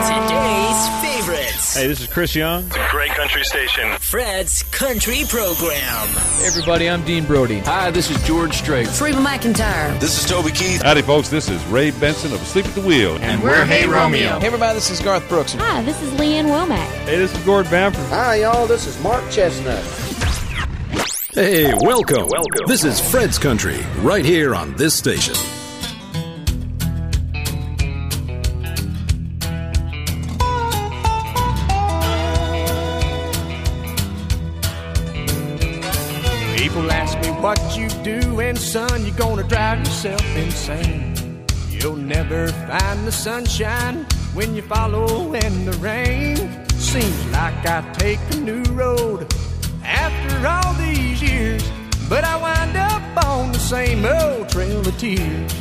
Today's favorites. Hey, this is Chris Young. It's a great country station. Fred's Country Program. Hey everybody, I'm Dean Brody. Hi, this is George Strait. Reba McEntire. This is Toby Keith. Howdy, folks. This is Ray Benson of Asleep at the Wheel. And we're Hey Romeo. Hey everybody, this is Garth Brooks. Hi, this is Lee Ann Womack. Hey, this is Gord Bamford. Hi, y'all. This is Mark Chesnutt. Hey, welcome. Welcome. This is Fred's Country, right here on this station. And son, you're gonna drive yourself insane. You'll never find the sunshine when you follow in the rain. Seems like I take a new road after all these years, but I wind up on the same old trail of tears.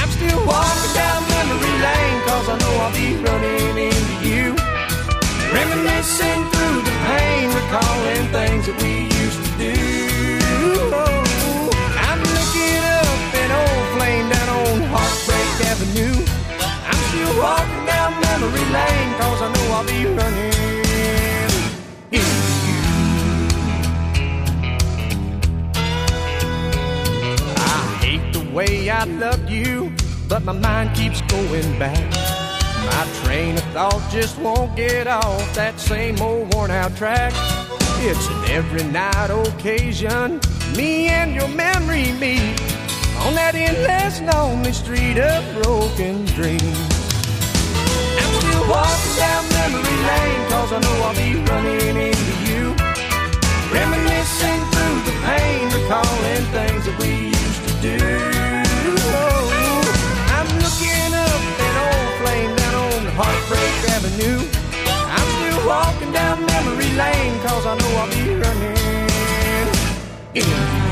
I'm still walking down memory lane, cause I know I'll be running into you. Reminiscing through the pain, recalling things that we Avenue. I'm still walking down memory lane, cause I know I'll be running into you. I hate the way I loved you, but my mind keeps going back. My train of thought just won't get off that same old worn out track. It's an every night occasion, me and your memory meet on that endless lonely street of broken dreams. I'm still walking down memory lane, cause I know I'll be running into you. Reminiscing through the pain, recalling things that we used to do. Oh, I'm looking up an old flame down on Heartbreak Avenue. I'm still walking down memory lane, cause I know I'll be running into you.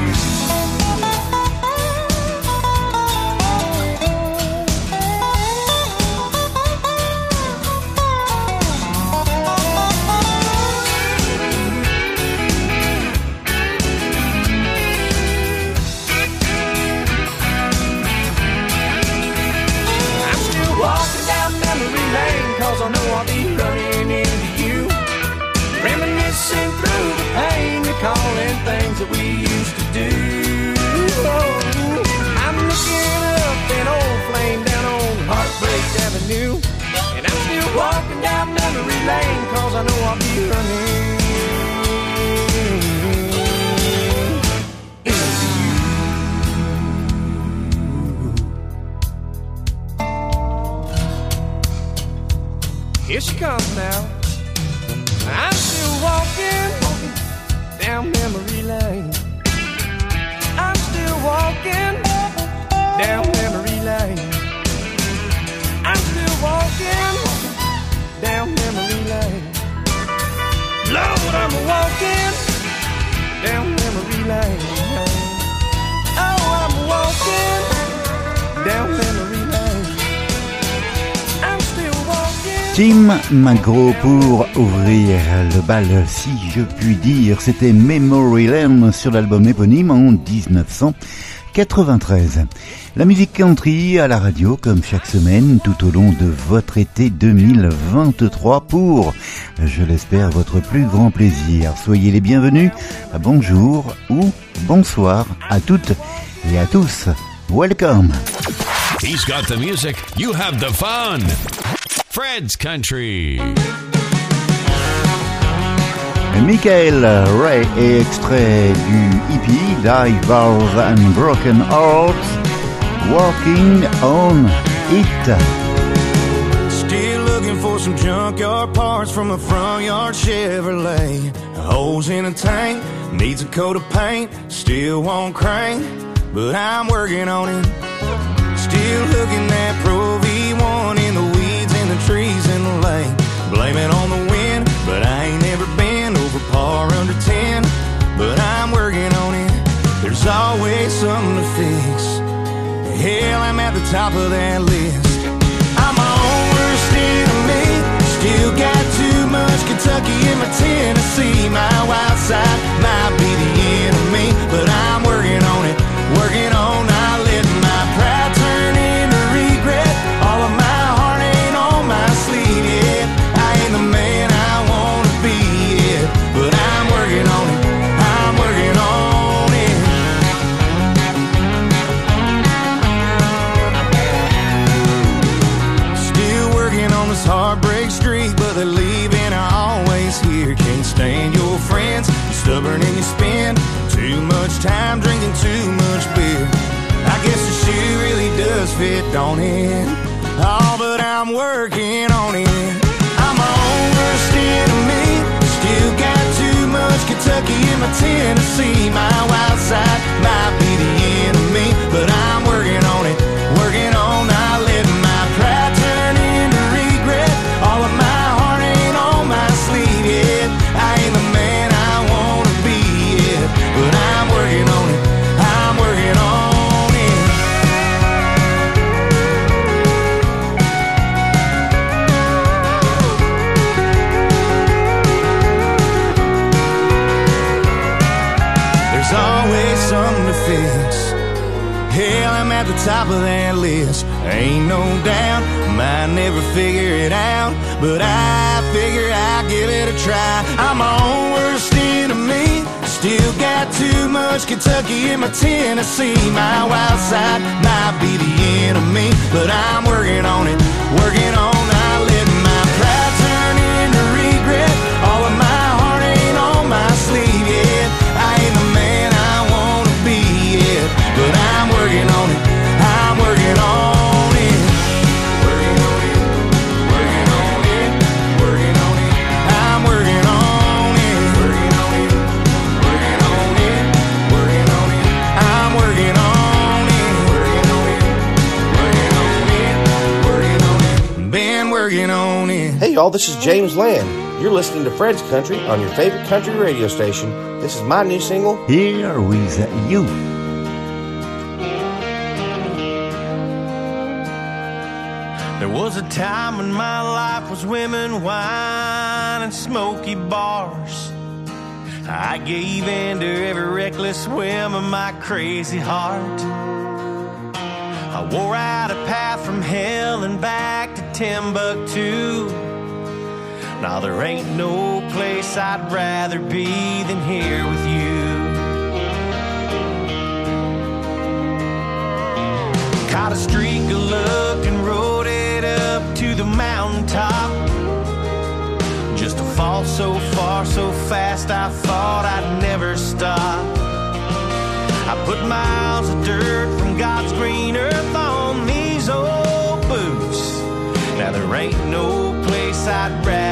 Reminiscing through the pain, recalling things that we used to do. Oh, I'm looking up an old flame down on Heartbreak Avenue. And I'm still walking down memory lane, cause I know I'll be running. Here she comes now. Walking, walking down memory lane. I'm still walking down memory lane. I'm still walking down memory lane. Lord, I'm walking down memory lane. Oh, I'm walking down memory lane. Tim McGraw pour ouvrir le bal, si je puis dire. C'était Memory Lane sur l'album éponyme en 1993. La musique country à la radio comme chaque semaine tout au long de votre été 2023 pour, je l'espère, votre plus grand plaisir. Soyez les bienvenus, bonjour ou bonsoir à toutes et à tous. Welcome. He's got the music, you have the fun. Fred's Country. Michael Ray est extrait du EP Live Bars and Broken Hearts, Walking on It. Still looking for some junkyard parts from a front yard Chevrolet. Holes in a tank, needs a coat of paint, still won't crank, but I'm working on it. Still looking at Pro V1 in the Blame it on the wind, but I ain't never been over par under 10. But I'm working on it, there's always something to fix. Hell, I'm at the top of that list. I'm my own worst enemy. Still got too much Kentucky in my Tennessee. My wild side might be the enemy, but I'm working on it. Working on not on it. Oh, but I'm working on it. I'm my worst enemy. Still got too much Kentucky in my Tennessee. My wild side might figure it out, but I figure I'll give it a try. I'm my own worst enemy. Still got too much Kentucky in my Tennessee. My wild side might be the enemy, but I'm working on it. Working on not y'all, this is James Land. You're listening to Fred's Country on your favorite country radio station. This is my new single, Here with you. There was a time when my life was women, wine, and smoky bars. I gave in to every reckless whim of my crazy heart. I wore out a path from hell and back to Timbuktu. Now there ain't no place I'd rather be than here with you. Caught a streak of luck and rode it up to the mountaintop. Just to fall so far, so fast, I thought I'd never stop. I put miles of dirt from God's green earth on these old boots. Now there ain't no place I'd rather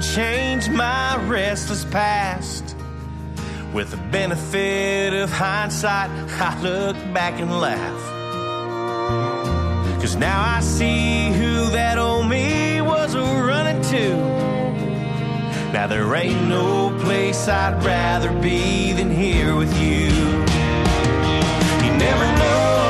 Change my restless past. With the benefit of hindsight, I look back and laugh. Cause now I see who that old me was running to. Now there ain't no place I'd rather be than here with you. You never know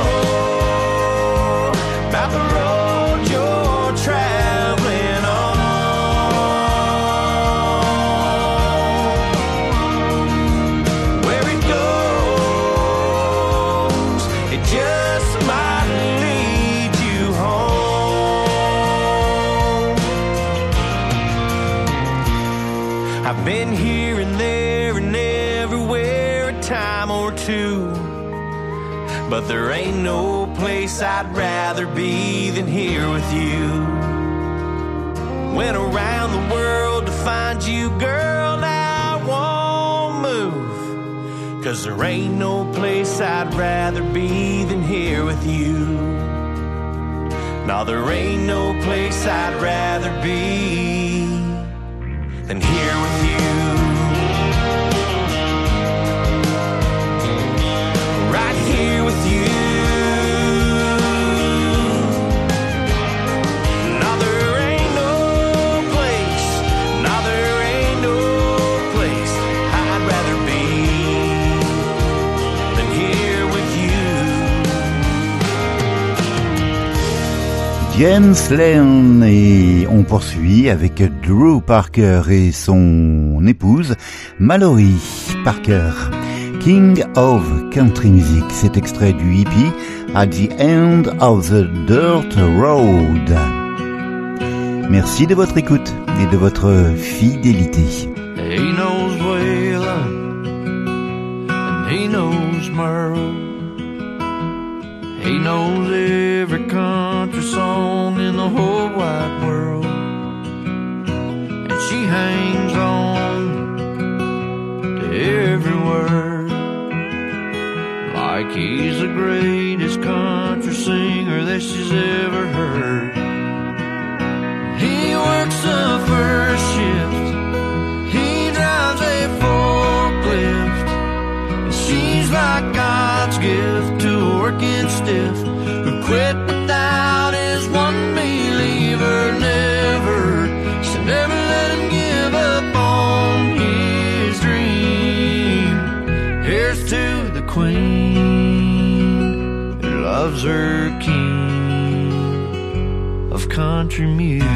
been here and there and everywhere a time or two. But there ain't no place I'd rather be than here with you. Went around the world to find you, girl, now I won't move. Cause there ain't no place I'd rather be than here with you. Now there ain't no place I'd rather be than here with you. James Lane et on poursuit avec Drew Parker et son épouse Mallory Parker. King of Country Music, cet extrait du hippie At the End of the Dirt Road. Merci de votre écoute et de votre fidélité. country music.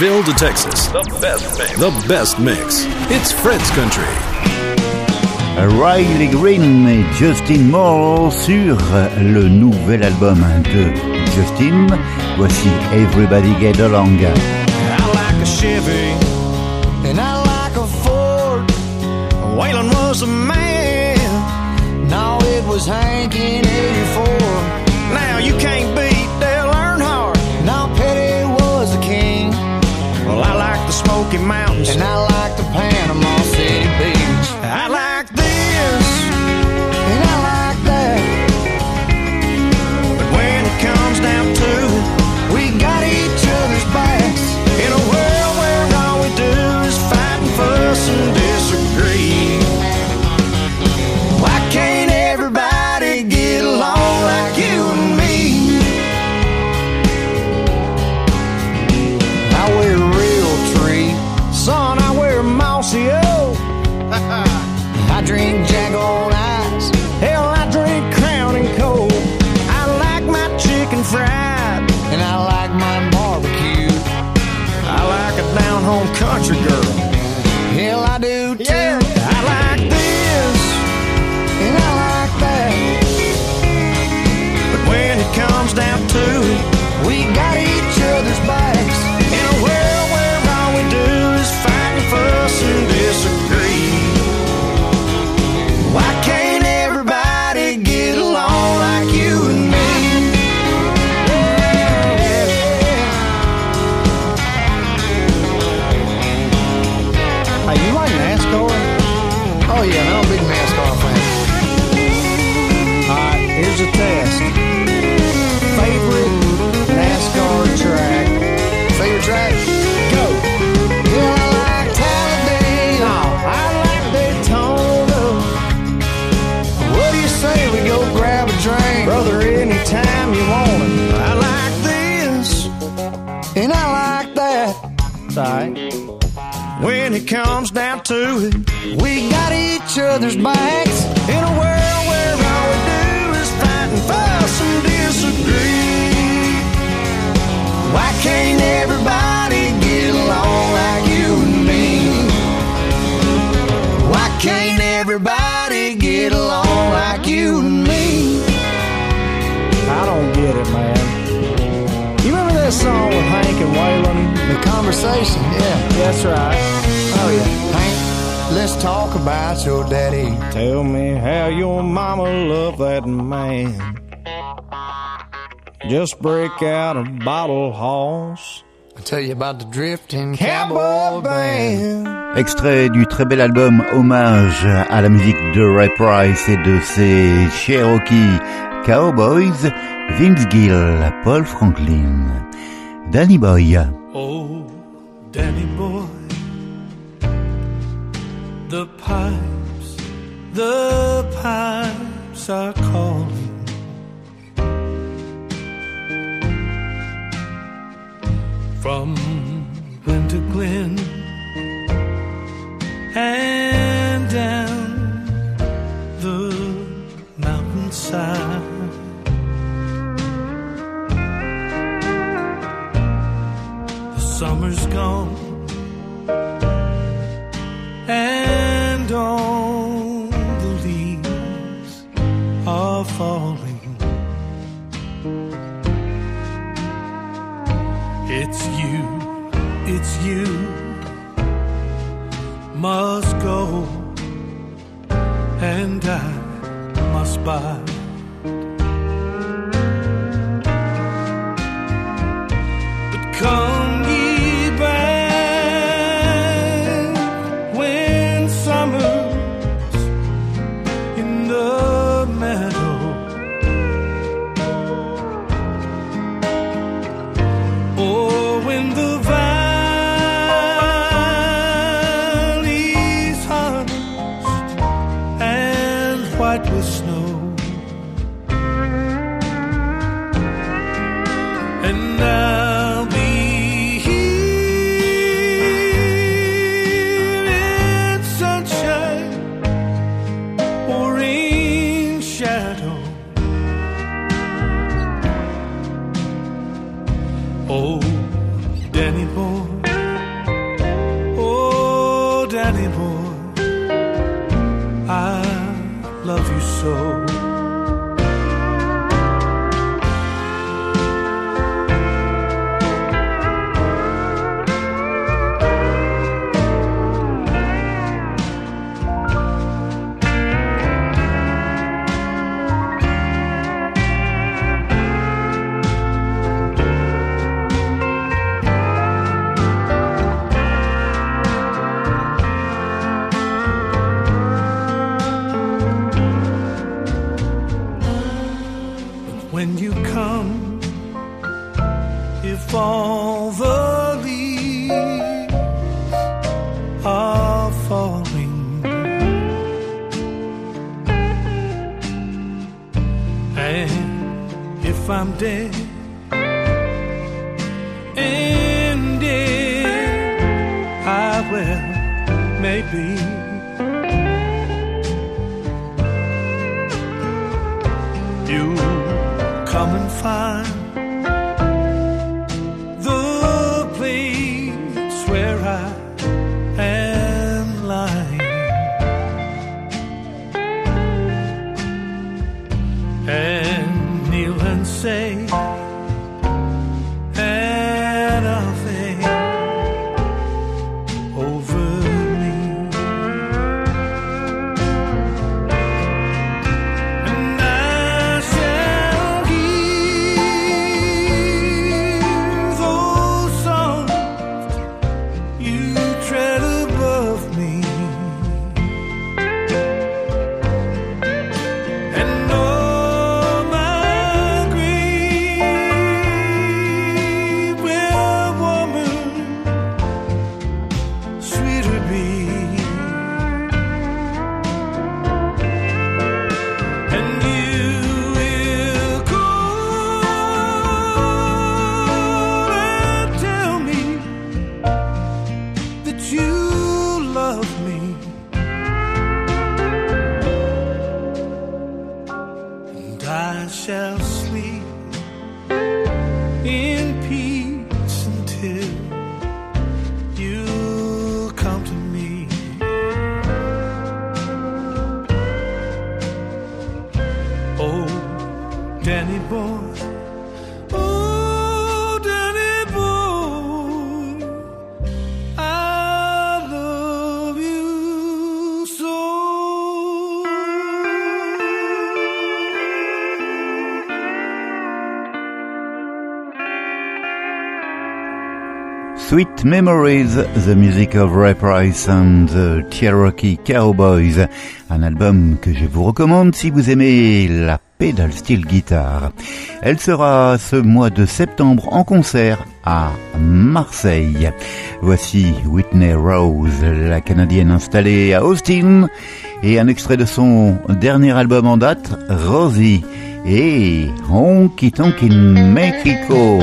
Nashville to Texas. The best mix. The best mix. It's Fred's Country. Riley Green et Justin Moore sur le nouvel album de Justin. Voici Everybody Get Along. I like a Chevy and I like a Ford. Waylon was a man. Now it was Hank and and I like that. Side. When it comes down to it, we got each other's backs in a world where all we do is fight and fuss and disagree. Why can't everybody get along like you and me? Why can't everybody get along like you and me? I don't get it, man. That song with Hank and Waylon? The conversation, yeah. That's right. Oh, yeah. Hank, let's talk about your daddy. Tell me how your mama loved that man. Just break out a bottle horse. I'll tell you about the drifting cowboy band. Extrait du très bel album Hommage à la musique de Ray Price et de ses Cherokee Cowboys, Vince Gill, Paul Franklin, Danny Boy. Oh, Danny boy, the pipes, the pipes are calling. From glen to Glen and down the mountainside. Summer's and all the leaves are falling. It's you, it's you must go and I must bide. If I'm dead, and dead I will, maybe. Danny boy. Sweet Memories, the music of Ray Price and the Cherokee Cowboys, un album que je vous recommande si vous aimez la pedal steel guitar. Elle sera ce mois de septembre en concert à Marseille. Voici Whitney Rose, la Canadienne installée à Austin, et un extrait de son dernier album en date, Rosie, et Honky Tonk in Mexico.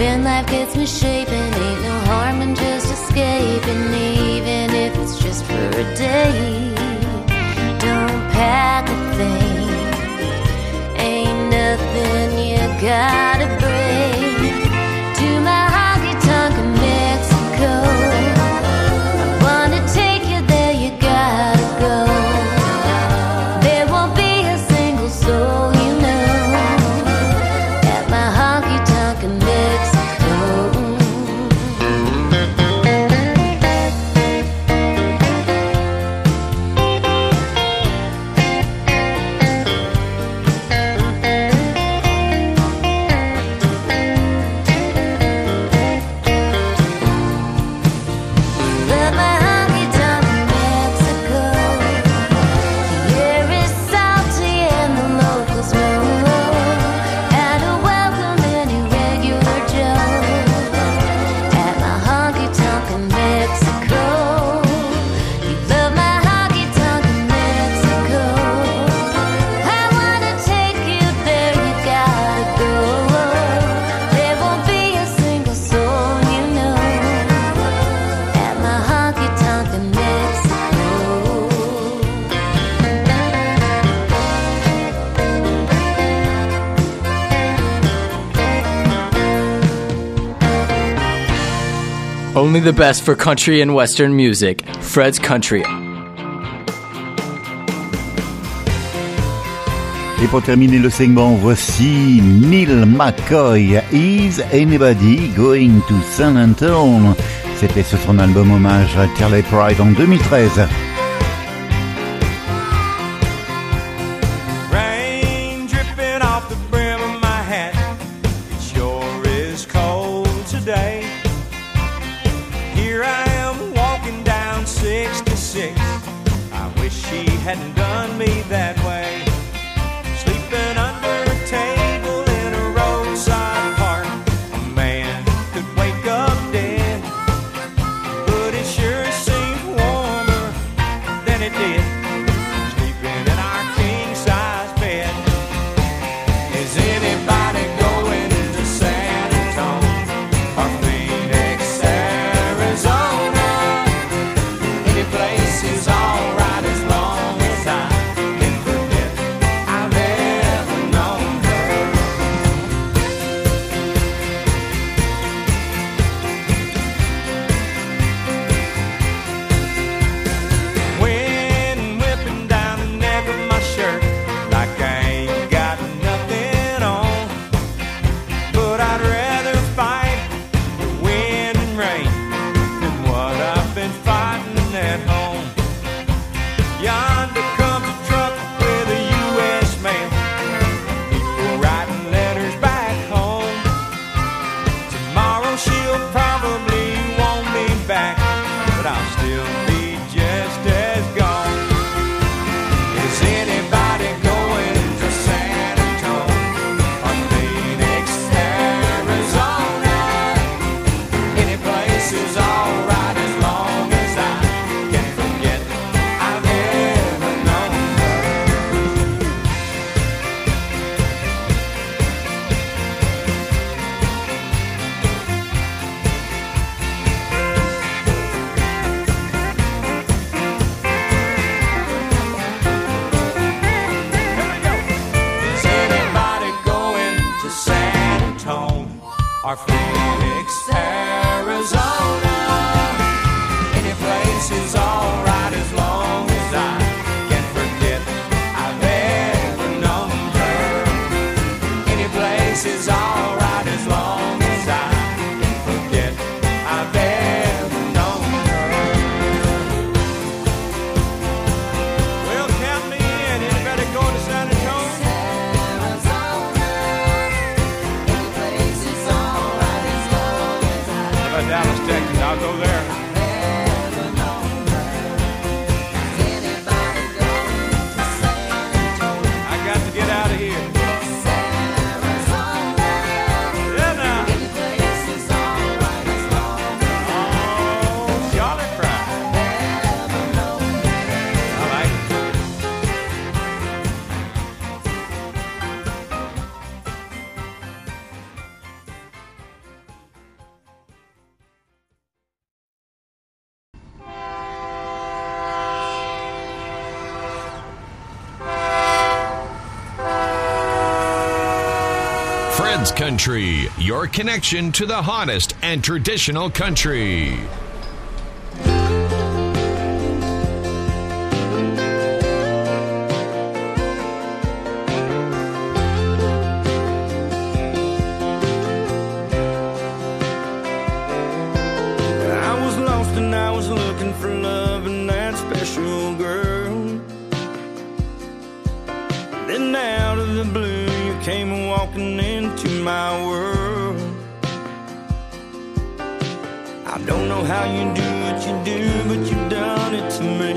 When life gets misshapen, ain't no harm in just escaping, even if it's just for a day. Don't pack a thing, ain't nothing you gotta The best for country and western music. Fred's Country. Et pour terminer le segment, voici Neil McCoy. Is Anybody Going to San Antone C'était sur son album hommage à Charlie Pride en 2013. Country, your connection to the hottest and traditional country. how you do what you do, but you've done it to me.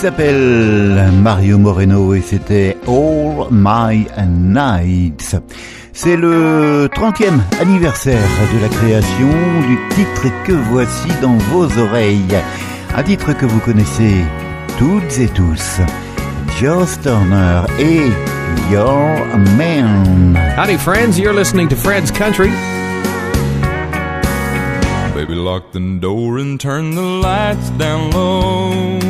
S'appelle Mario Moreno et c'était All My Nights. C'est le 30e anniversaire de la création du titre que voici dans vos oreilles. Un titre que vous connaissez toutes et tous. Joe Turner et Your Man. Howdy, friends. You're listening to Fred's Country. Baby, lock the door and turn the lights down low.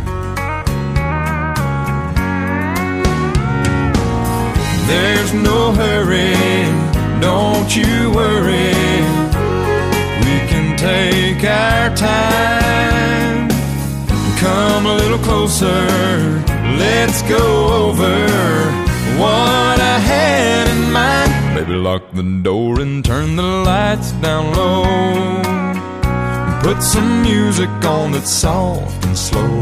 There's no hurry, don't you worry. We can take our time. Come a little closer, let's go over what I had in mind. Baby, lock the door and turn the lights down low. Put some music on that's soft and slow.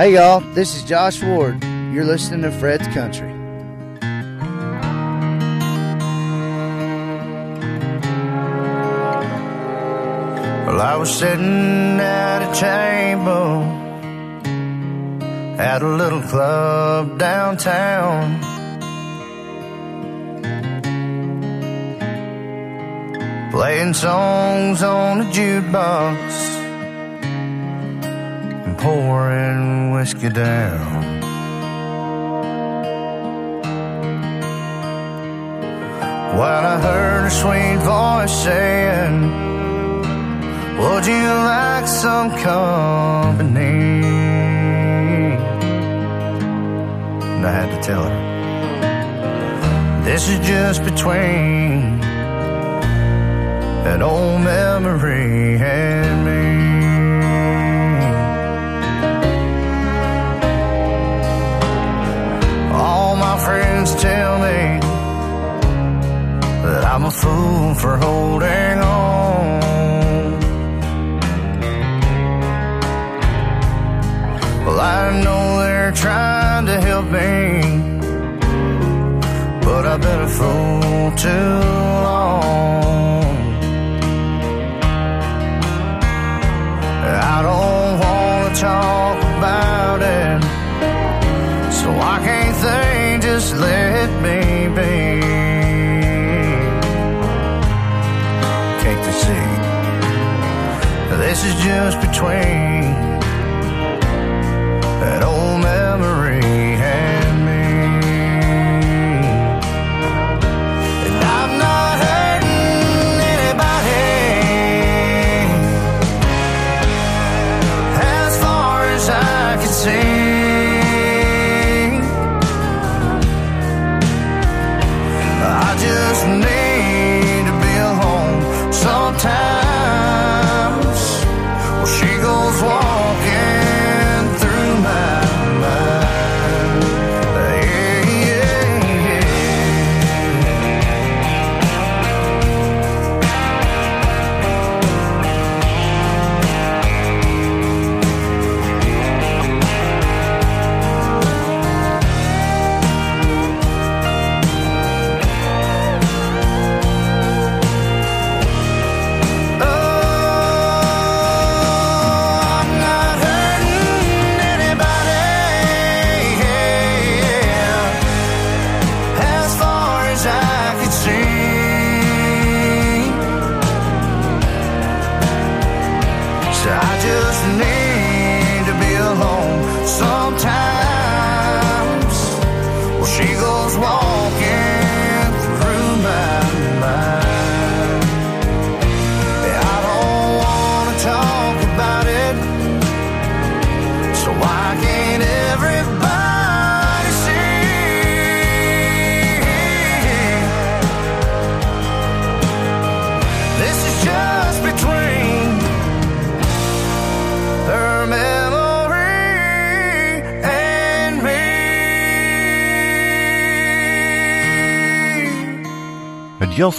Hey y'all, this is Josh Ward. You're listening to Fred's Country. Well, I was sitting at a table at a little club downtown. Playing songs on the jukebox pouring whiskey down. While I heard a sweet voice saying, would you like some company? And I had to tell her, this is just between an old memory and me. friends tell me that I'm a fool for holding on. Well, I know they're trying to help me, but I've been a fool too long. I don't want to talk just let me be? Can't they see? This is just between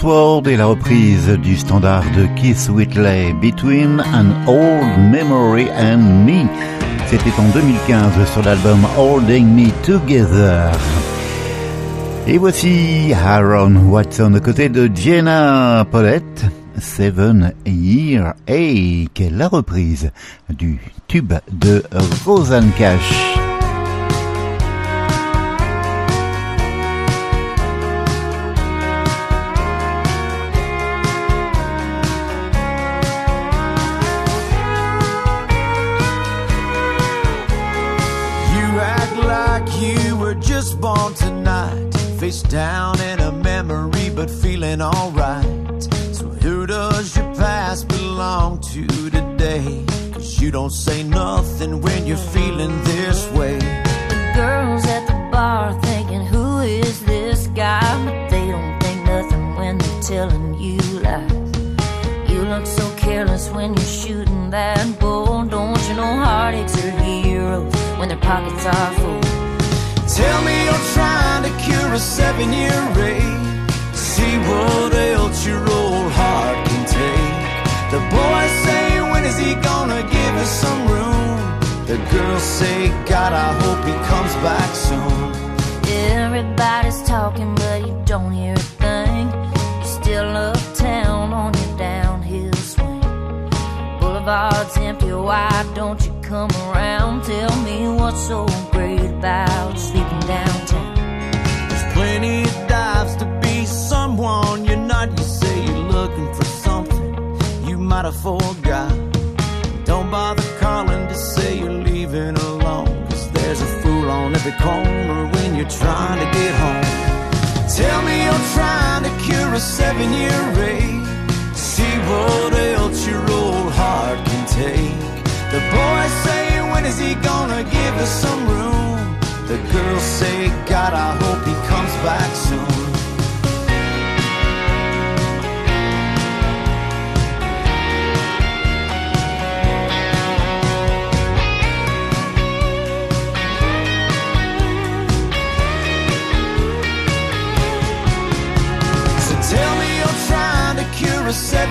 Ward et la reprise du standard de Keith Whitley, Between an Old Memory and Me. C'était en 2015 sur l'album Holding Me Together. Et voici Aaron Watson aux côtés de Jenna Paulette, Seven Year Ache, la reprise du tube de Rosanne Cash. Just born tonight. Face down in a memory, but feeling alright. So, who does your past belong to today? Cause you don't say nothing when you're feeling this way. The girls at the bar thinking, who is this guy? But they don't think nothing when they're telling you lies. You look so careless when you're shooting that bull. Don't you know heartaches are heroes when their pockets are full? Tell me you're trying to cure a seven year rage. See what else your old heart can take. The boys say, when is he gonna give us some room? The girls say, God, I hope he comes back soon. Everybody's talking, but you don't hear a thing. You're still uptown on your downhill swing. Boulevard's empty, why don't you come around? Tell me what's so great about sleeping downtown. There's plenty of dives to be someone you're not. You say you're looking for something you might have forgot. Don't bother calling to say you're leaving alone. Cause there's a fool on every corner when you're trying to get home. Tell me you're trying to cure a seven year rage. See what else your old heart can take. The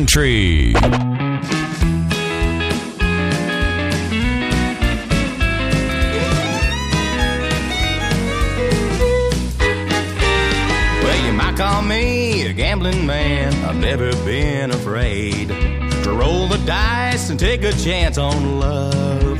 Country. Well, you might call me a gambling man. I've never been afraid to roll the dice and take a chance on love.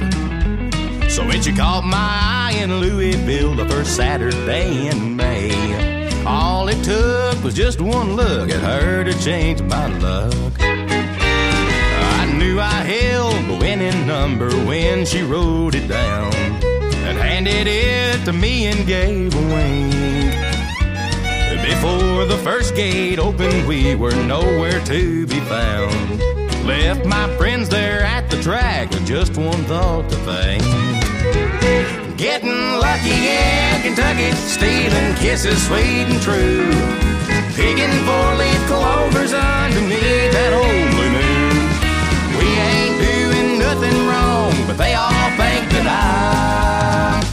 So when she caught my eye in Louisville the first Saturday in May, all it took was just one look at her to change my luck. I knew I held the winning number when she wrote it down and handed it to me and gave a wink. Before the first gate opened, we were nowhere to be found. Left my friends there at the track with just one thought to think. Getting lucky in Kentucky, stealing kisses sweet and true. Picking four leaf clovers underneath that old blue moon. We ain't doing nothing wrong, but they all think that I'm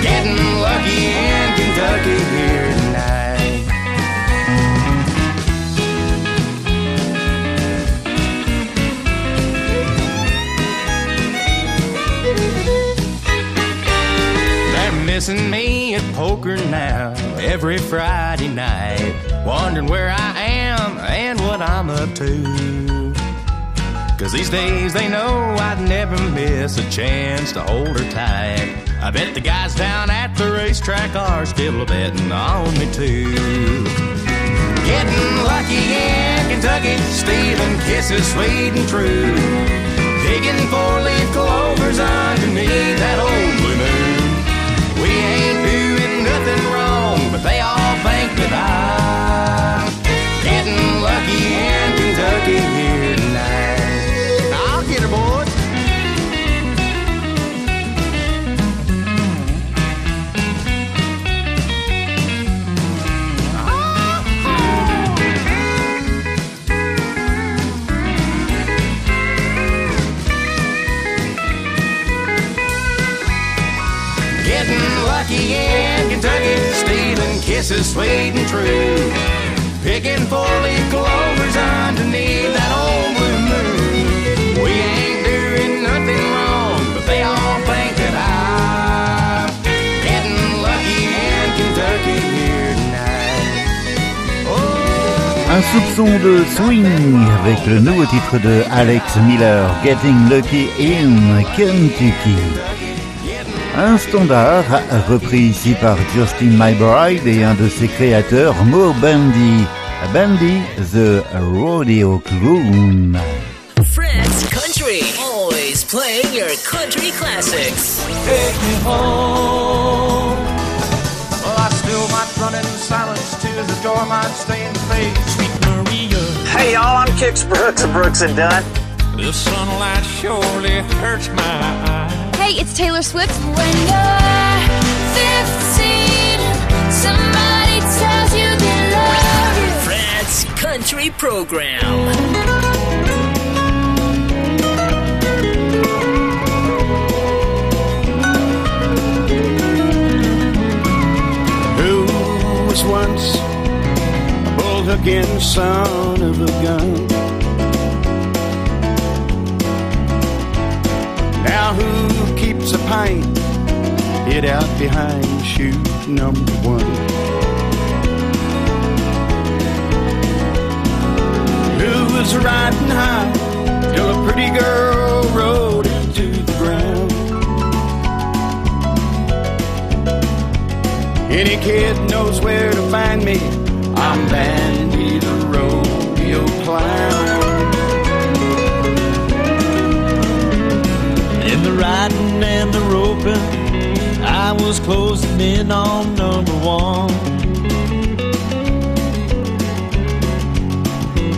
getting lucky in Kentucky here missing me at poker now every Friday night, wondering where I am and what I'm up to. Cause these days they know I'd never miss a chance to hold her tight. I bet the guys down at the racetrack are still betting on me too. Getting lucky in Kentucky, stealing kisses sweet and true. Digging four-leaf clovers underneath that old kisses sweet and true. Picking four-leaf clovers underneath that old blue moon. We ain't doing nothing wrong, but they all think that I'm getting lucky in Kentucky here tonight. Un soupçon de swing avec le nouveau titre de Alex Miller, Getting Lucky in Kentucky. Un standard repris ici par Justin McBride et un de ses créateurs, Mo Bandy. Bandy, the Rodeo Clown. Fred's Country. Always playing your country classics. Take me home. Well, I still might run in silence to the door, might stay in faith. Sweet Maria. Hey y'all, I'm Kix Brooks of Brooks and Dunn. The sunlight surely hurts my eyes. Hey, it's Taylor Swift. When you're 15, somebody tells you they love you. Fred's Country Program. Who was once a bull-hooking son of a gun? Now who keeps a pint hid out behind chute number one? Who was riding high till a pretty girl rode into the ground? Any kid knows where to find me. I'm Bandy the rodeo clown. Riding and the roping, I was closing in on number one.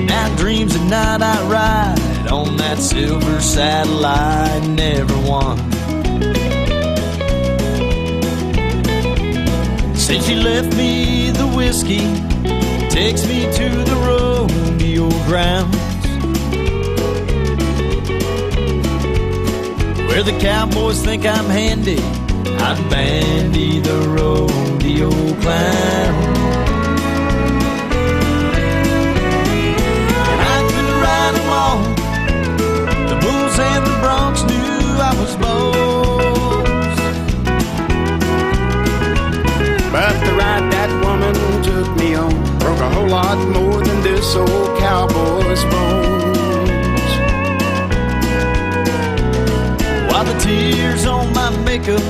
Now dreams at night I ride on that silver satellite, never won. Since she left me the whiskey, takes me to the rodeo grounds. Where the cowboys think I'm handy, I'm Bandy the rodeo clown. And I could ride. The bulls and the knew I was. But the ride that woman took me on broke a whole lot more than this old cowboy's bones. While the tears on my makeup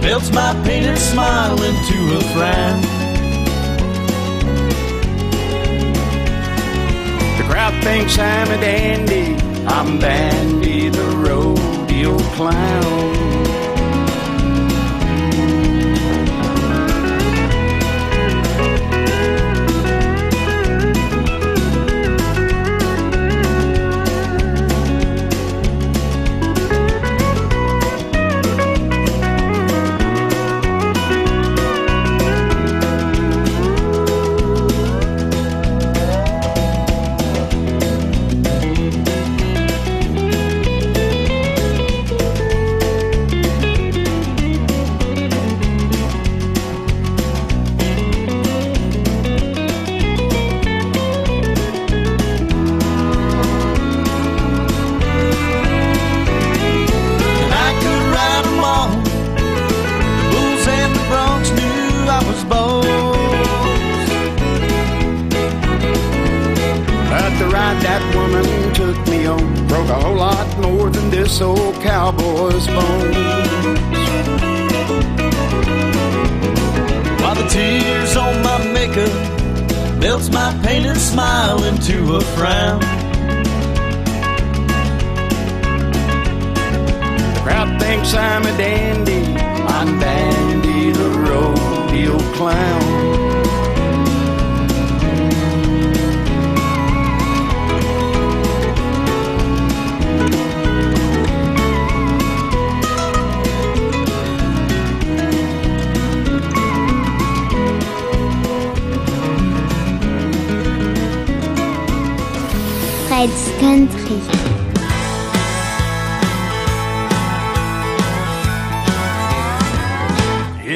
melts my painted smile into a frown. The crowd thinks I'm a dandy. I'm Bandy the rodeo clown.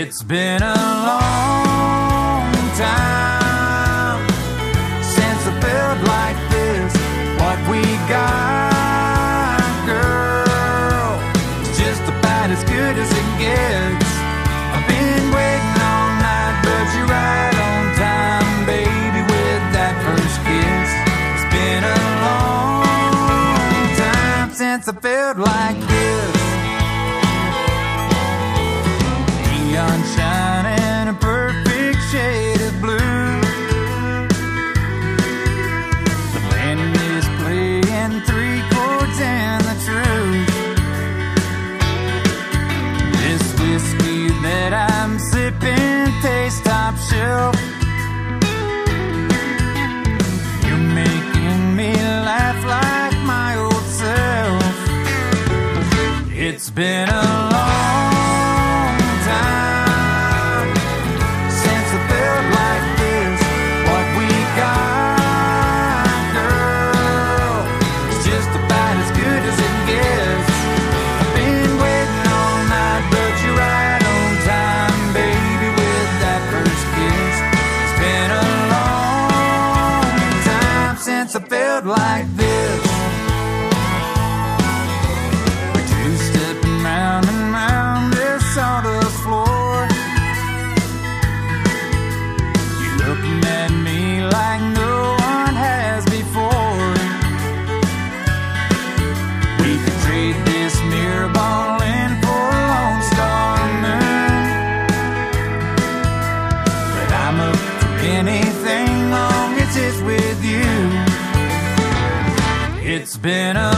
It's been a long anything long as it's with you. It's been a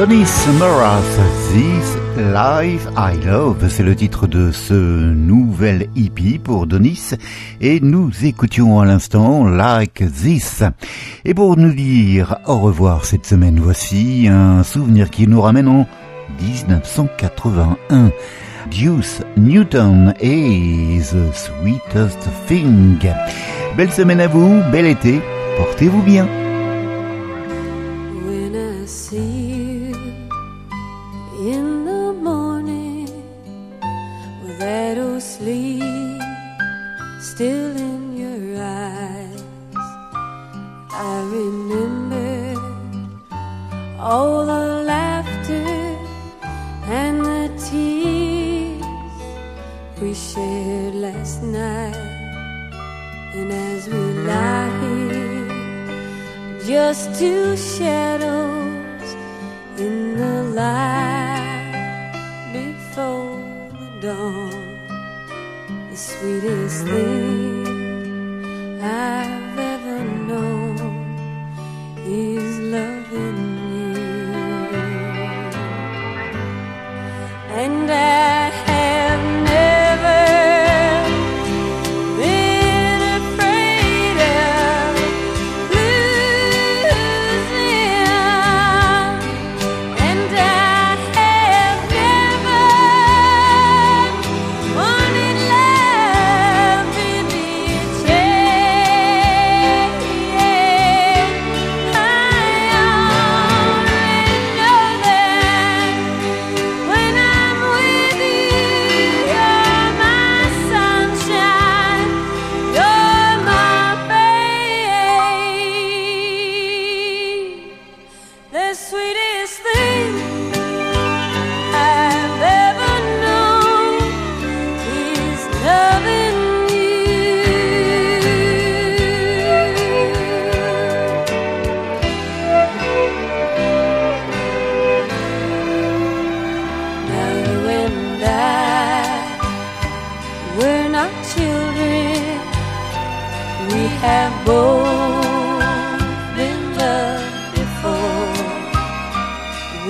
Donny Summeras, This Life I Love, c'est le titre de ce nouvel hippie pour Donis et nous écoutions à l'instant Like This. Et pour nous dire au revoir cette semaine, voici un souvenir qui nous ramène en 1981. Deuce Newton et The Sweetest Thing. Belle semaine à vous, bel été, portez-vous bien.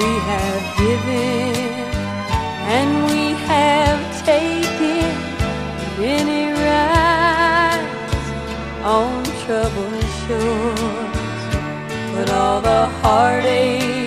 We have given and we have taken many rides on troubled shores, but all the heartache.